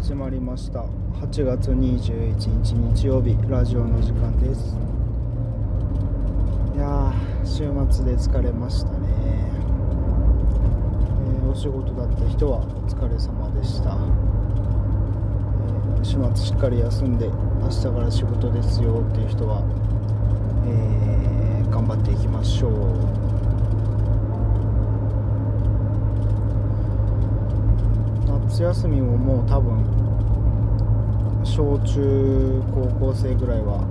始まりました。8月21日日曜日ラジオの時間です。いやー週末で疲れましたね、えーお仕事だった人はお疲れ様でした、えー週末しっかり休んで明日から仕事ですよっていう人は、えー頑張っていきましょう。夏休みももう多分小中高校生ぐらいは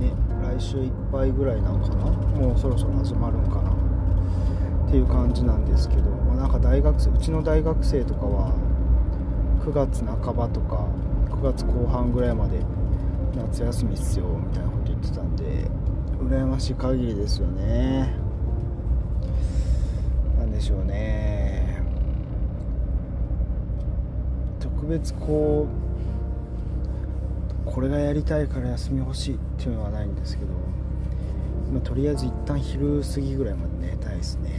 ね来週いっぱいぐらいなんかな？もうそろそろ始まるんかな？っていう感じなんですけど、まあ、なんか大学生うちの大学生とかは9月半ばとか9月後半ぐらいまで夏休みっすよみたいなこと言ってたんで羨ましい限りですよね。なんでしょうね。別こうこれがやりたいから休み欲しいっていうのはないんですけど、まあ、とりあえず一旦昼過ぎぐらいまで寝たいですね。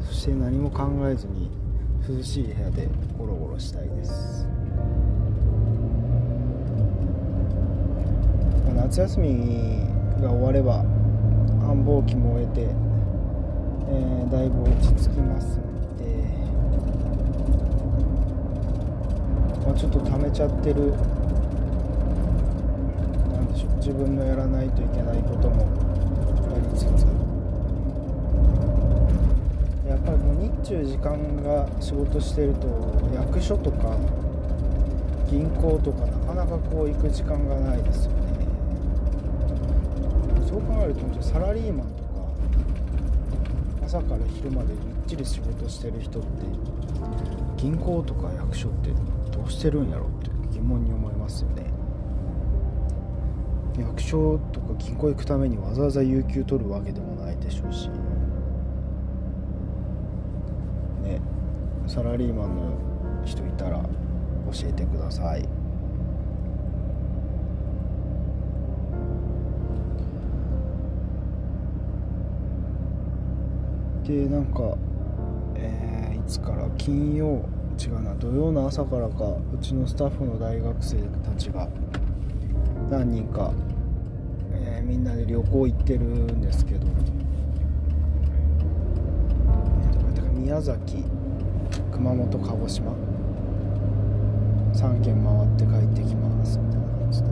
そして何も考えずに涼しい部屋でゴロゴロしたいです、まあ夏休みが終われば繁忙期も終えて、えーだいぶ落ち着きますんでまあ、ちょっと溜めちゃってる。なんでしょう。自分のやらないといけないこともやりつつ。やっぱりこう日中時間が仕事してると役所とか銀行とかなかなかこう行く時間がないですよね。そう考えるとサラリーマンとか朝から昼までみっちり仕事してる人って銀行とか役所ってうしてるんやろって疑問に思いますよね。役所とか銀行行くためにわざわざ有給取るわけでもないでしょうし。ね。サラリーマンの人いたら教えてください。でなんか、えーいつから金曜違うな。土曜の朝からかうちのスタッフの大学生たちが何人か、えーみんなで旅行行ってるんですけど、えーどこやったか宮崎熊本鹿児島。3軒回って帰ってきますみたいな感じで。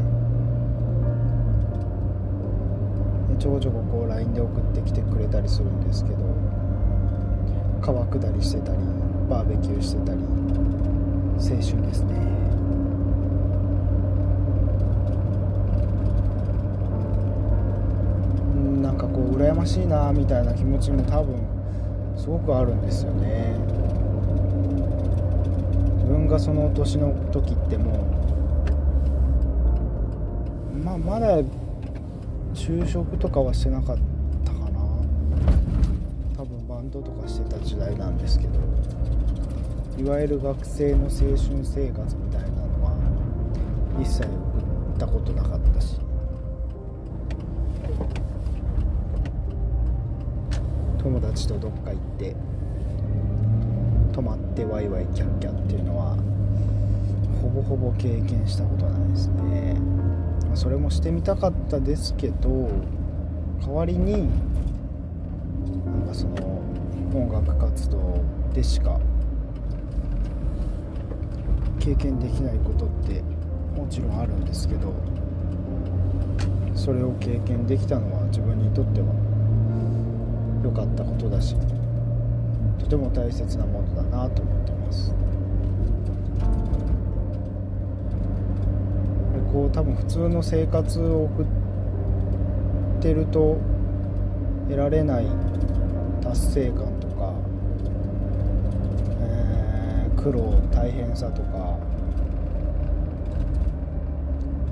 でちょこちょここう LINE で送ってきてくれたりするんですけど。川下りしてたりバーベキューしてたり。青春ですね。うんなんかこう羨ましいなみたいな気持ちも多分すごくあるんですよね。自分がその年の時ってもうまあまだ就職とかはしてなかったかな。多分バンドとかしてた時代なんですけど。いわゆる学生の青春生活みたいなのは一切送ったことなかったし。友達とどっか行って泊まってワイワイキャッキャっていうのはほぼほぼ経験したことないですね。それもしてみたかったですけど代わりになんかその音楽活動でしか経験できないことってもちろんあるんですけどそれを経験できたのは自分にとっては良かったことだしとても大切なものだなと思ってます。こう多分普通の生活を送ってると得られない達成感とか、えー苦労大変さとか、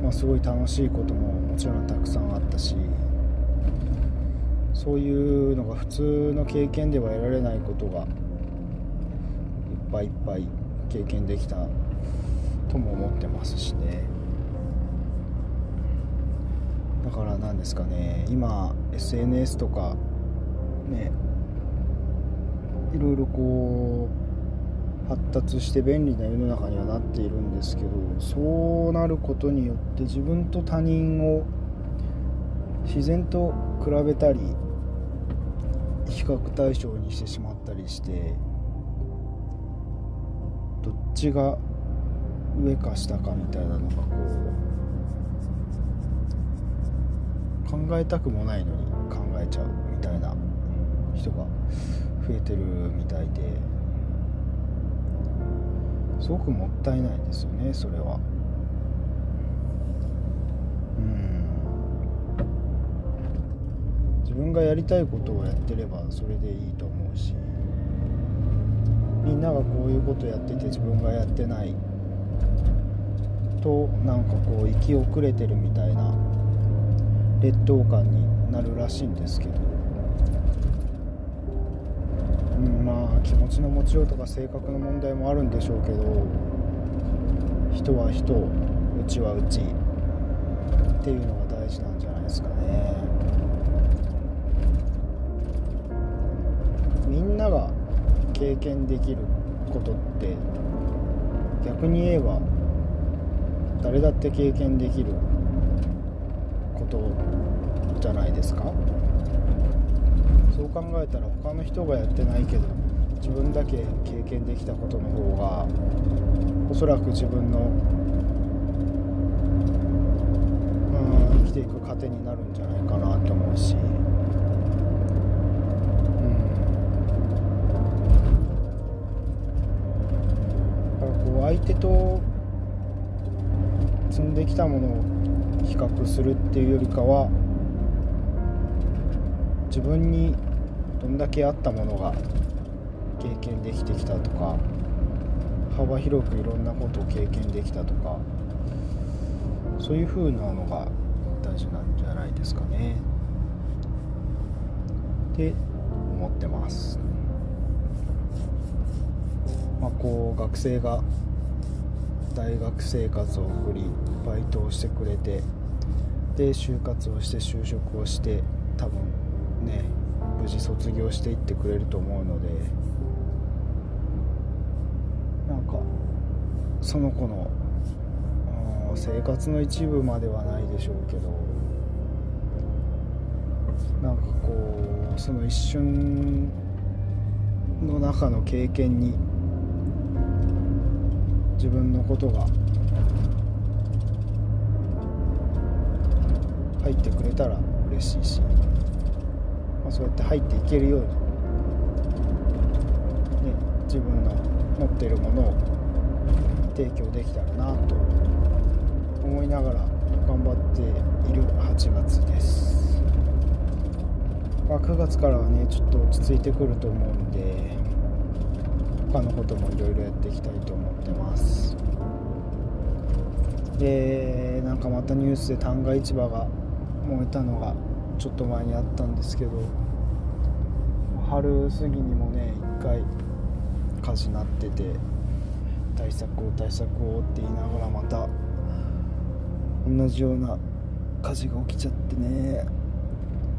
まあ、すごい楽しいことももちろんたくさんあったしそういうのが普通の経験では得られないことがいっぱいいっぱい経験できたとも思ってますしね。だからなんですかね今 SNS とかねいろいろこう発達して便利な世の中にはなっているんですけどそうなることによって自分と他人を自然と比べたり比較対象にしてしまったりしてどっちが上か下かみたいなのがこう考えたくもないのに考えちゃうみたいな人が増えてるみたいで。すごくもったいないですよねそれは。うん。自分がやりたいことをやってればそれでいいと思うしみんながこういうことやってて自分がやってないとなんかこう生き遅れてるみたいな劣等感になるらしいんですけど、うん、まあ気持ちの持ちようとか性格の問題もあるんでしょうけど人は人うちはうち。っていうのが大事なんじゃないですかね。みんなが経験できることって逆に言えば誰だって経験できることじゃないですか。そう考えたら他の人がやってないけど自分だけ経験できたことの方がおそらく自分の、うん、生きていく糧になるんじゃないかなと思うし。うん、こう相手と積んできたものを比較するっていうよりかは自分にどんだけあったものが経験できてきたとか幅広くいろんなことを経験できたとかそういう風なのが大事なんじゃないですかね。って思ってます。まあこう学生が大学生活を送りバイトをしてくれてで就活をして就職をして多分ね無事卒業していってくれると思うのでなんかその子の生活の一部まではないでしょうけどなんかこうその一瞬の中の経験に自分のことが入ってくれたら嬉しいし、まあ、そうやって入っていけるように、ね、自分の持っているものを提供できたらなと思いながら頑張っている8月です、まあ、9月からはねちょっと落ち着いてくると思うんで他のこともいろいろやっていきたいと思ってます。でなんかまたニュースで旦過市場が燃えたのがちょっと前にあったんですけど春過ぎにもね1回火事になってて対策を対策をって言いながらまた同じような火事が起きちゃってね。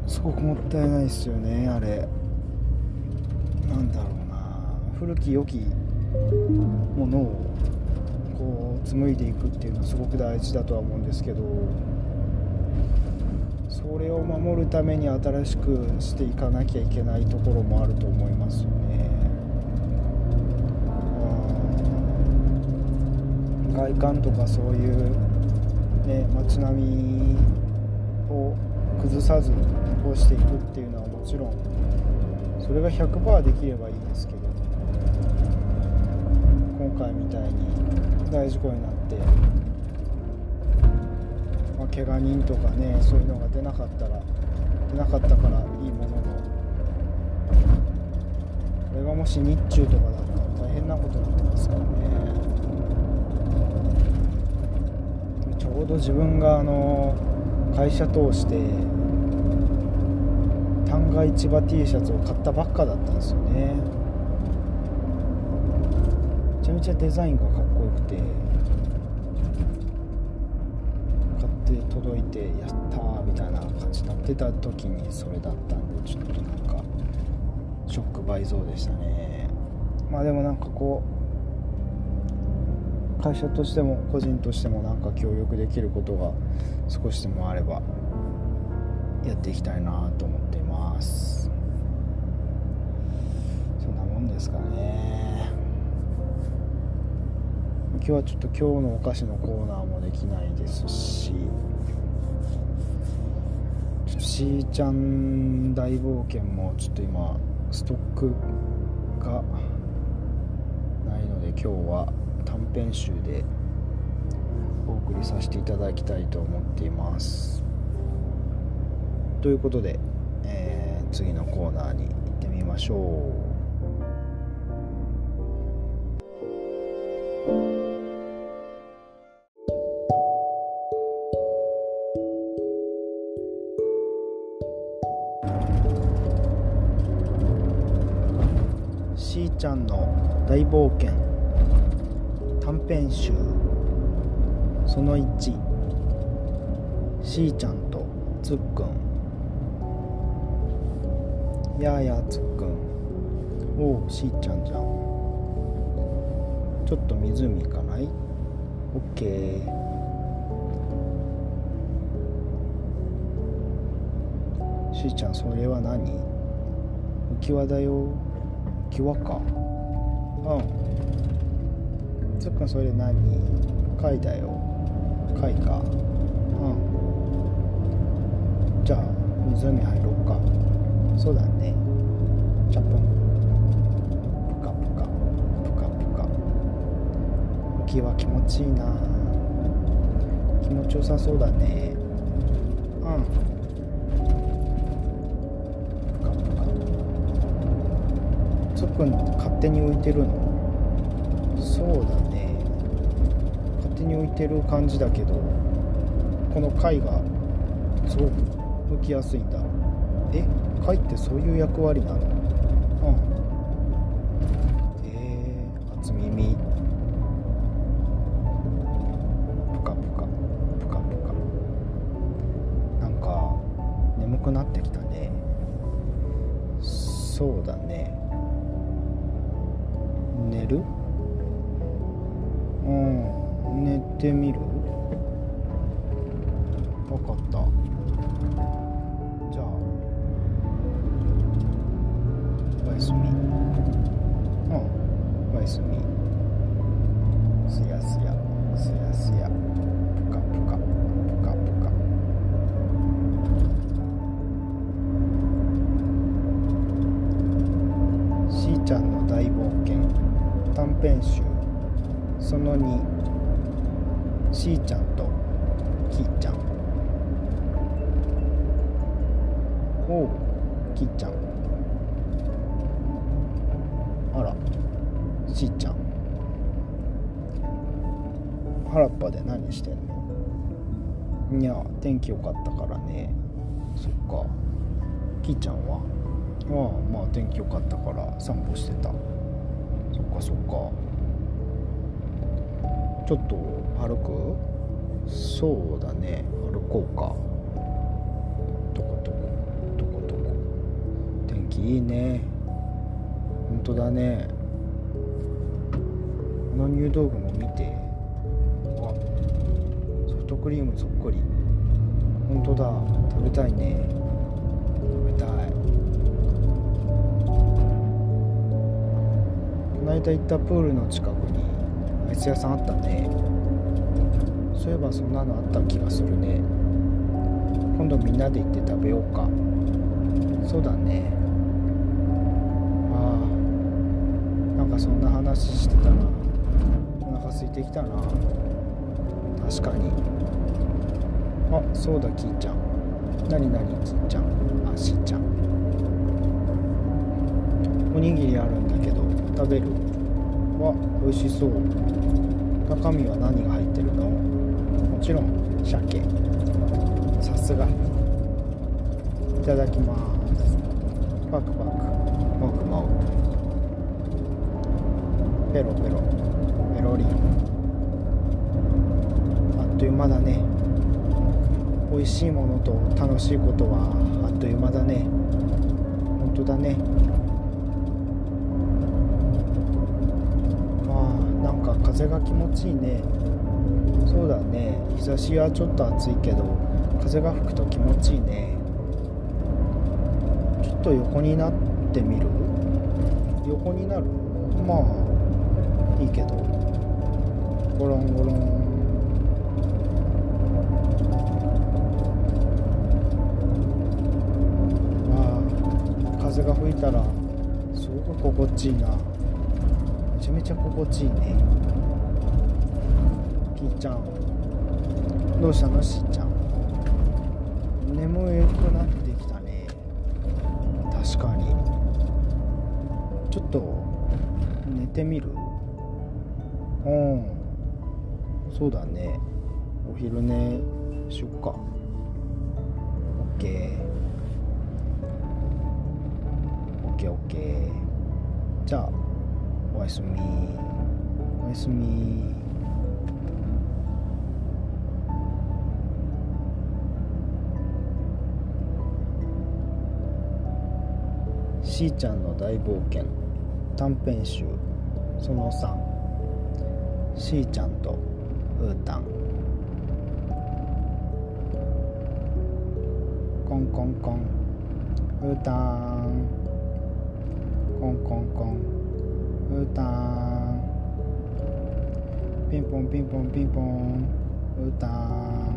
すごくもったいないですよねあれ。なんだろうな。古き良きものをこう紡いでいくっていうのはすごく大事だとは思うんですけどそれを守るために新しくしていかなきゃいけないところもあると思いますよ外観とかそういう、ね、街並みを崩さず残していくっていうのはもちろんそれが100%できればいいですけど今回みたいに大事故になって、まあ、怪我人とかねそういうのが出なかったら出なかったからいいもののこれがもし日中とかだったら大変なことになってますからね。ちょうど自分があの会社通して旦過市場 T シャツを買ったばっかだったんですよね。めちゃめちゃデザインがかっこよくて買って届いてやったーみたいな感じになってた時にそれだったんでちょっとなんかショック倍増でしたね。まあでもなんかこう会社としても個人としてもなんか協力できることが少しでもあればやっていきたいなと思っています。そんなもんですかね。今日はちょっと今日のお菓子のコーナーもできないですしちょっとしーちゃん大冒険もちょっと今ストックがないので今日は短編集でお送りさせていただきたいと思っています。ということで、えー、次のコーナーに行ってみましょう。しーちゃんの大冒険。編集。その1しーちゃんとつっくん。やーやーつっくん。おおしーちゃんじゃん。ちょっと湖行かない？オッケー。しーちゃんそれは何？浮き輪だよ。浮き輪か。うん。つっくんそれ何?貝だよ。貝かうん。じゃあ湖入ろうか。そうだね。チャプン。プカプカ。プカプカ。浮き輪気持ちいいな。気持ちよさそうだね。うん。プカプカ。つっくん勝手に浮いてるの？そうだね。勝手に浮いてる感じだけどこの貝がすごく浮きやすいんだ。え貝ってそういう役割なの？てみる？分かった。じゃあおやすみ。うんおやすみ。すやすや。すやすや。ぷかぷか。ぷかぷか。しーちゃんの大冒険。短編集。その2しーちゃんときーちゃん。おうきーちゃん。あらしーちゃん。原っぱで何してんの？いや天気良かったからね。そっか。きーちゃんは？ああまあ天気良かったから散歩してた。そっかそっか。ちょっと歩く？そうだね。歩こうか。とことこ？とことこ？天気いいね。ほんとだね。この入道雲見て。あソフトクリームそっくり。ほんとだ。食べたいね。食べたい。この間行ったプールの近くにアイス屋さんあったねそういえばそんなのあった気がするね。今度みんなで行って食べようか。そうだね。ああ。なんかそんな話してたな。お腹空いてきたな。確かに。あそうだキーちゃん。何何キーちゃん。あしーちゃん。おにぎりあるんだけど食べる？わ美味しそう。中身は何が入ってるの？もちろん鮭。さすが。いただきます。パクパク。もぐもぐ。ペロペロ。ペロリあっという間だね。美味しいものと楽しいことはあっという間だね。本当だねまあなんかか風が気持ちいいね。そうだね。日差しはちょっと暑いけど風が吹くと気持ちいいね。ちょっと横になってみる？横になる？まあいいけど。ゴロンゴロンまあ風が吹いたらすごく心地いいな。めちゃめちゃ心地いいね。きーちゃんどうしたのしーちゃん。眠くなってきたね。確かに。ちょっと寝てみる？うん。そうだね。お昼寝しよっか。オッケー。オッケーオッケー。じゃあおやすみ。おやすみ。しーちゃんの大冒険短編集その3しーちゃんとうーたん。コンコンコン。うーたん。コンコンコン。うーたん。ピンポンピンポンピンポン。うーたん。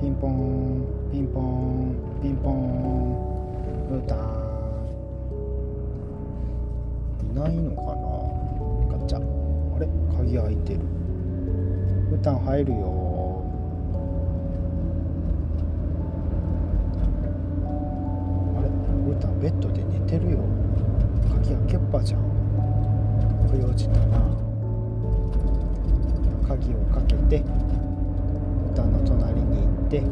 ピンポンピンポンピンポン。うーたん。ないのかな？ガチャ。あれ？鍵開いてる。うーたん入るよ。あれ？うーたんベッドで寝てるよ。鍵開けっぱじゃん。不用心だな。鍵をかけてうーたんの隣に行って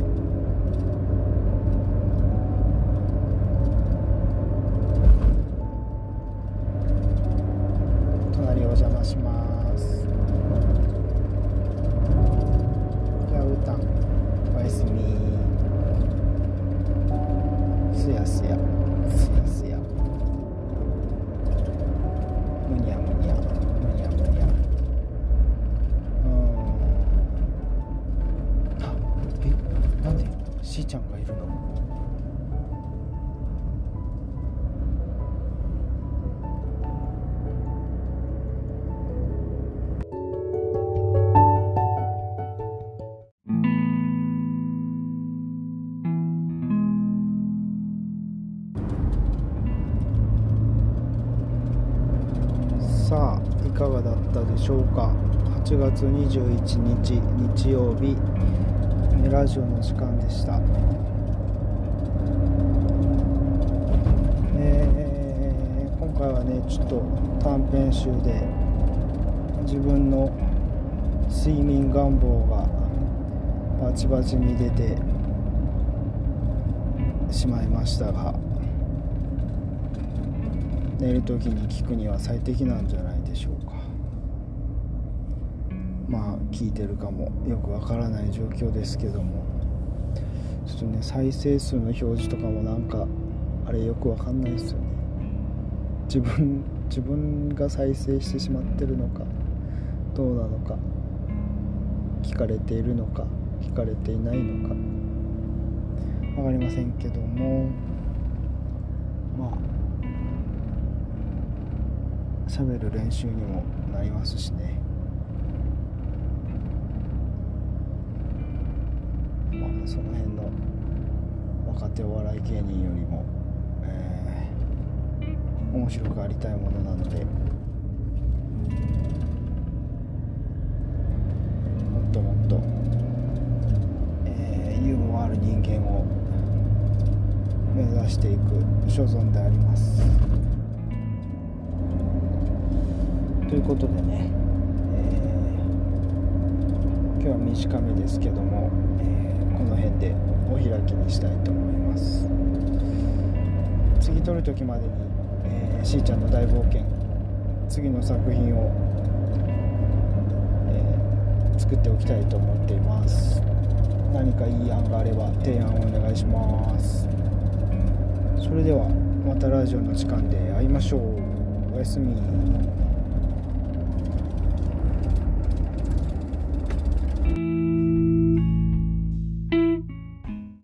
しーちゃんがいるの。さあいかがだったでしょうか。8月21日日曜日。ラジオの時間でした。ねえ今回はねちょっと短編集で自分の睡眠願望がバチバチに出てしまいましたが寝る時に聞くには最適なんじゃないでしょうかまあ聞いてるかもよくわからない状況ですけども。ちょっとね再生数の表示とかもなんかあれよくわかんないですよね。自分自分が再生してしまってるのかどうなのか聞かれているのか聞かれていないのか。分かりませんけども。まあ喋る練習にもなりますしね。まあその辺の若手お笑い芸人よりも、えー面白くありたいものなのでもっともっと、えーユーモアある人間を目指していく所存であります。ということでね、えー今日は短めですけども、えーこの辺でお開きにしたいと思います。次撮る時までに、えーしーちゃんの大冒険次の作品を、えー作っておきたいと思っています。何かいい案があれば提案をお願いします。それではまたラジオの時間で会いましょう。おやすみ